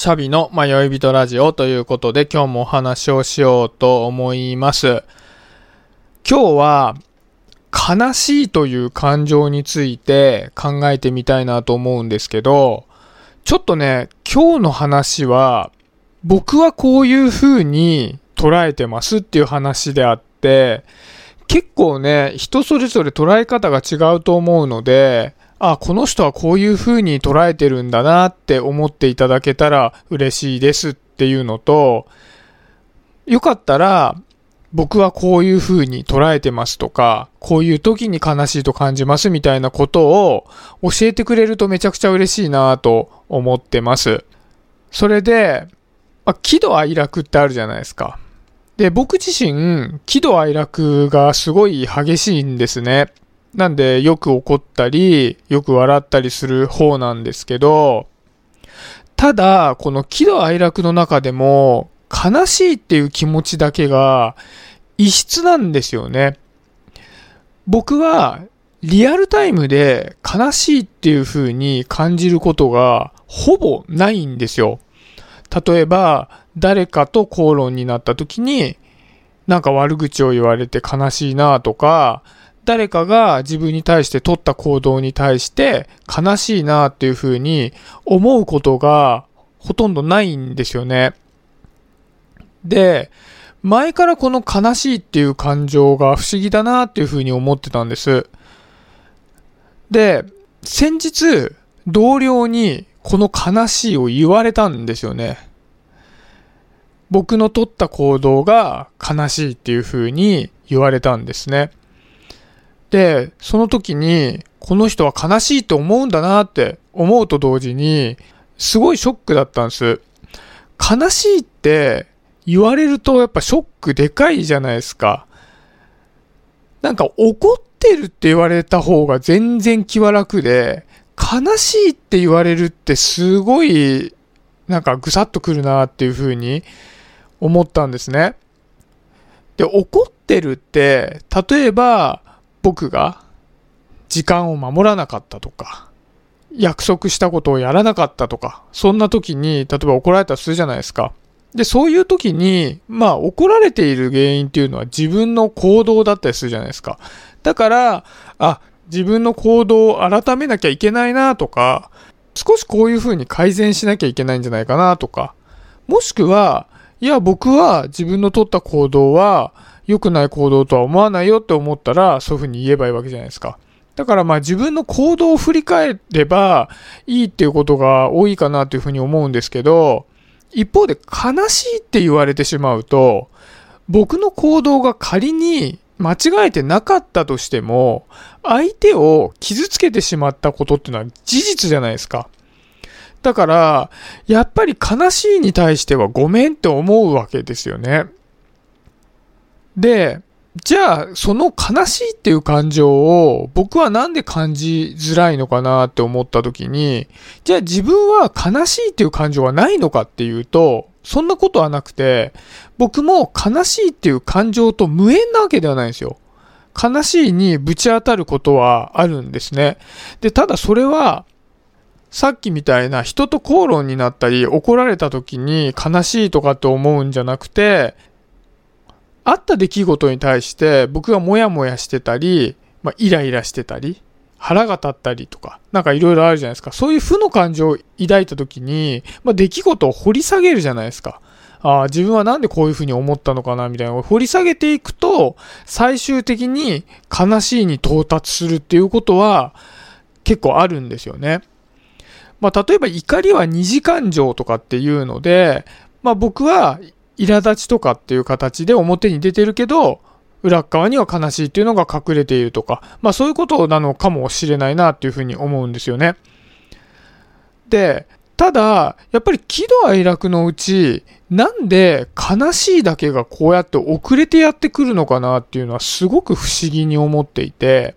シャビの迷い人ラジオということで今日もお話をしようと思います。今日は悲しいという感情について考えてみたいなと思うんですけど、ちょっとね、今日の話は僕はこういう風に捉えてますっていう話であって、結構ね、人それぞれ捉え方が違うと思うので、あ、この人はこういう風に捉えてるんだなって思っていただけたら嬉しいですっていうのと、よかったら、僕はこういう風に捉えてますとか、こういう時に悲しいと感じますみたいなことを教えてくれるとめちゃくちゃ嬉しいなと思ってます。それで、まあ、喜怒哀楽ってあるじゃないですか。で、僕自身、喜怒哀楽がすごい激しいんですね。なんで、よく怒ったり、よく笑ったりする方なんですけど、ただ、この喜怒哀楽の中でも、悲しいっていう気持ちだけが異質なんですよね。僕はリアルタイムで悲しいっていう風に感じることがほぼないんですよ。例えば、誰かと口論になった時に、なんか悪口を言われて悲しいなとか、誰かが自分に対して取った行動に対して悲しいなっていう風に思うことがほとんどないんですよね。で、前からこの悲しいっていう感情が不思議だなっていう風に思ってたんです。で、先日、同僚にこの悲しいを言われたんですよね。僕の取った行動が悲しいっていう風に言われたんですね。で、その時に、この人は悲しいって思うんだなって思うと同時に、すごいショックだったんです。悲しいって言われるとやっぱショックでかいじゃないですか。なんか怒ってるって言われた方が全然気は楽で、悲しいって言われるってすごいなんかぐさっとくるなっていう風に思ったんですね。で、怒ってるって、例えば僕が時間を守らなかったとか、約束したことをやらなかったとか、そんな時に、例えば怒られたとするじゃないですか。で、そういう時に、まあ怒られている原因っていうのは自分の行動だったりするじゃないですか。だから、あ、自分の行動を改めなきゃいけないなとか、少しこういう風に改善しなきゃいけないんじゃないかなとか、もしくは、いや、僕は自分の取った行動は良くない行動とは思わないよって思ったら、そういう風に言えばいいわけじゃないですか。だからまあ自分の行動を振り返ればいいっていうことが多いかなというふうに思うんですけど、一方で悲しいって言われてしまうと、僕の行動が仮に間違えてなかったとしても、相手を傷つけてしまったことっていうのは事実じゃないですか。だから、やっぱり悲しいに対してはごめんって思うわけですよね。で、じゃあ、その悲しいっていう感情を僕はなんで感じづらいのかなって思った時に、じゃあ自分は悲しいっていう感情はないのかっていうと、そんなことはなくて、僕も悲しいっていう感情と無縁なわけではないんですよ。悲しいにぶち当たることはあるんですね。で、ただそれは、さっきみたいな人と口論になったり怒られた時に悲しいとかって思うんじゃなくて、あった出来事に対して僕がモヤモヤしてたり、まあ、イライラしてたり、腹が立ったりとか、なんかいろいろあるじゃないですか。そういう負の感情を抱いた時に、まあ、出来事を掘り下げるじゃないですか。ああ、自分はなんでこういうふうに思ったのかな、みたいなのを掘り下げていくと、最終的に悲しいに到達するっていうことは結構あるんですよね。まあ、例えば怒りは二次感情とかっていうので、まあ、僕は苛立ちとかっていう形で表に出てるけど、裏側には悲しいっていうのが隠れているとか、まあそういうことなのかもしれないなっていうふうに思うんですよね。で、ただ、やっぱり喜怒哀楽のうち、なんで悲しいだけがこうやって遅れてやってくるのかなっていうのはすごく不思議に思っていて、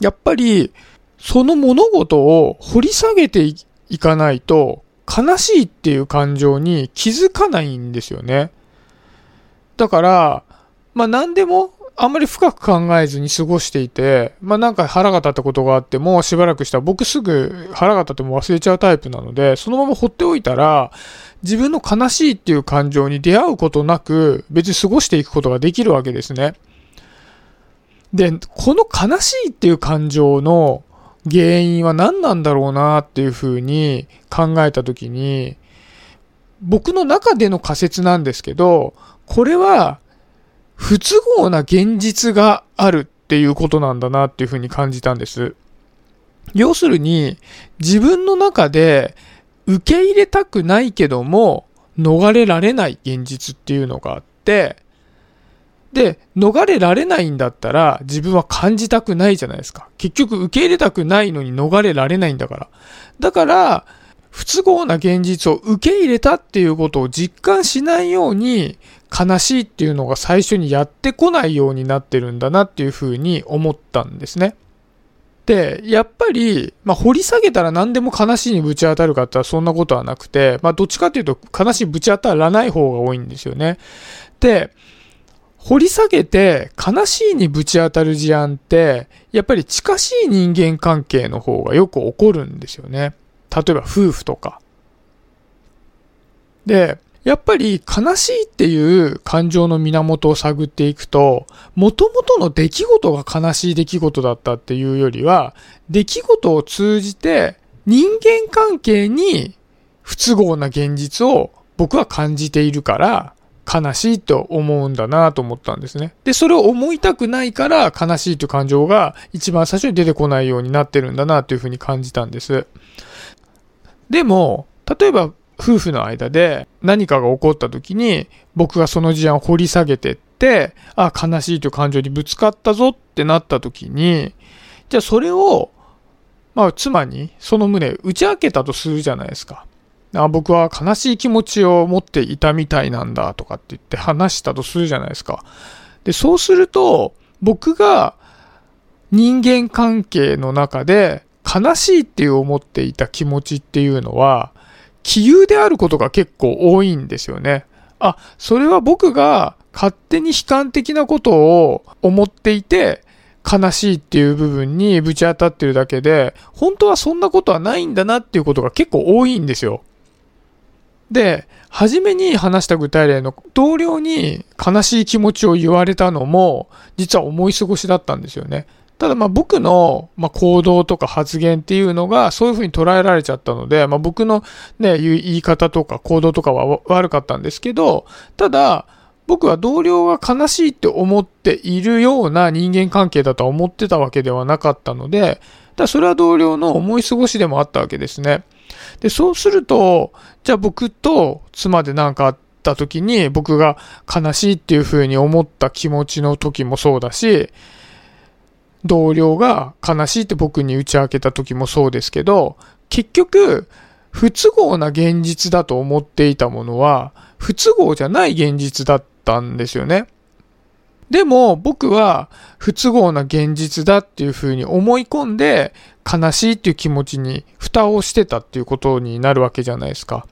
やっぱり、その物事を掘り下げていかないと、悲しいっていう感情に気づかないんですよね。だから、まあ何でもあんまり深く考えずに過ごしていて、まあなんか腹が立ったことがあってもしばらくしたら僕すぐ腹が立っても忘れちゃうタイプなので、そのまま放っておいたら、自分の悲しいっていう感情に出会うことなく別に過ごしていくことができるわけですね。で、この悲しいっていう感情の原因は何なんだろうなっていうふうに考えたときに、僕の中での仮説なんですけど、これは不都合な現実があるっていうことなんだなっていうふうに感じたんです。要するに、自分の中で受け入れたくないけども、逃れられない現実っていうのがあって、で、逃れられないんだったら自分は感じたくないじゃないですか。結局受け入れたくないのに逃れられないんだから。だから、不都合な現実を受け入れたっていうことを実感しないように悲しいっていうのが最初にやってこないようになってるんだなっていうふうに思ったんですね。で、やっぱり、まあ、掘り下げたら何でも悲しいにぶち当たるかってそんなことはなくて、まあ、どっちかっていうと悲しいぶち当たらない方が多いんですよね。で、掘り下げて悲しいにぶち当たる事案って、やっぱり近しい人間関係の方がよく起こるんですよね。例えば夫婦とか。で、やっぱり悲しいっていう感情の源を探っていくと、元々の出来事が悲しい出来事だったっていうよりは、出来事を通じて人間関係に不都合な現実を僕は感じているから、悲しいと思うんだなと思ったんですね。で、それを思いたくないから悲しいという感情が一番最初に出てこないようになってるんだなというふうに感じたんです。でも、例えば夫婦の間で何かが起こった時に僕がその事案を掘り下げてって、あ、悲しいという感情にぶつかったぞってなった時に、じゃあそれを、まあ妻にその旨打ち明けたとするじゃないですか。あ僕は悲しい気持ちを持っていたみたいなんだとかって言って話したとするじゃないですか。で、そうすると、僕が人間関係の中で悲しいっていう思っていた気持ちっていうのは、杞憂であることが結構多いんですよね。あ、それは僕が勝手に悲観的なことを思っていて、悲しいっていう部分にぶち当たってるだけで、本当はそんなことはないんだなっていうことが結構多いんですよ。で、初めに話した具体例の同僚に悲しい気持ちを言われたのも、実は思い過ごしだったんですよね。ただまあ僕のま行動とか発言っていうのがそういうふうに捉えられちゃったので、まあ僕のね、言い方とか行動とかは悪かったんですけど、ただ、僕は同僚が悲しいって思っているような人間関係だとは思ってたわけではなかったので、だそれは同僚の思い過ごしでもあったわけですね。で、そうすると、じゃあ僕と妻で何かあった時に僕が悲しいっていう風に思った気持ちの時もそうだし、同僚が悲しいって僕に打ち明けた時もそうですけど、結局、不都合な現実だと思っていたものは、不都合じゃない現実だったんですよね。でも僕は不都合な現実だっていうふうに思い込んで悲しいっていう気持ちに蓋をしてたっていうことになるわけじゃないですか。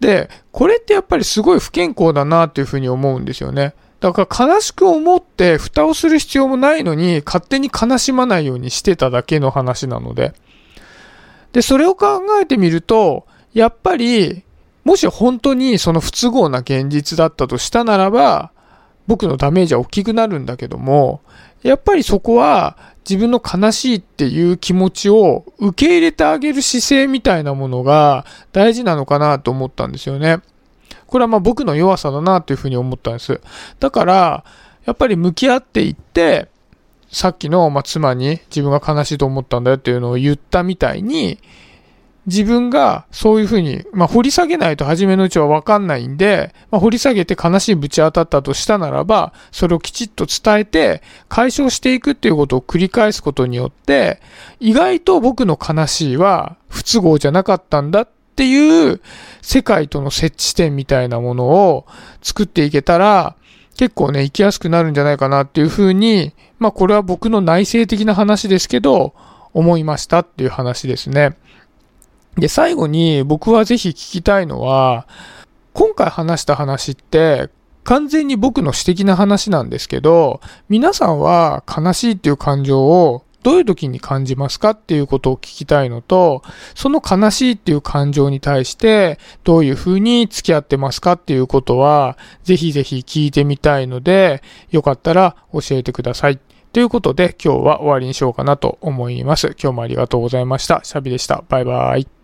で、これってやっぱりすごい不健康だなっていうふうに思うんですよね。だから悲しく思って蓋をする必要もないのに勝手に悲しまないようにしてただけの話なので。で、それを考えてみると、やっぱり、もし本当にその不都合な現実だったとしたならば、僕のダメージは大きくなるんだけども、やっぱりそこは自分の悲しいっていう気持ちを受け入れてあげる姿勢みたいなものが大事なのかなと思ったんですよね。これはまあ僕の弱さだなというふうに思ったんです。だから、やっぱり向き合っていって、さっきのま妻に自分が悲しいと思ったんだよっていうのを言ったみたいに、自分がそういうふうに、まあ、掘り下げないと初めのうちはわかんないんで、まあ、掘り下げて悲しいぶち当たったとしたならば、それをきちっと伝えて解消していくっていうことを繰り返すことによって、意外と僕の悲しいは不都合じゃなかったんだっていう世界との接地点みたいなものを作っていけたら、結構ね、生きやすくなるんじゃないかなっていうふうに、まあこれは僕の内省的な話ですけど、思いましたっていう話ですね。で、最後に僕はぜひ聞きたいのは、今回話した話って、完全に僕の私的な話なんですけど、皆さんは悲しいっていう感情をどういう時に感じますかっていうことを聞きたいのと、その悲しいっていう感情に対してどういう風に付き合ってますかっていうことは、ぜひぜひ聞いてみたいので、よかったら教えてください。ということで今日は終わりにしようかなと思います。今日もありがとうございました。シャビでした。バイバイ。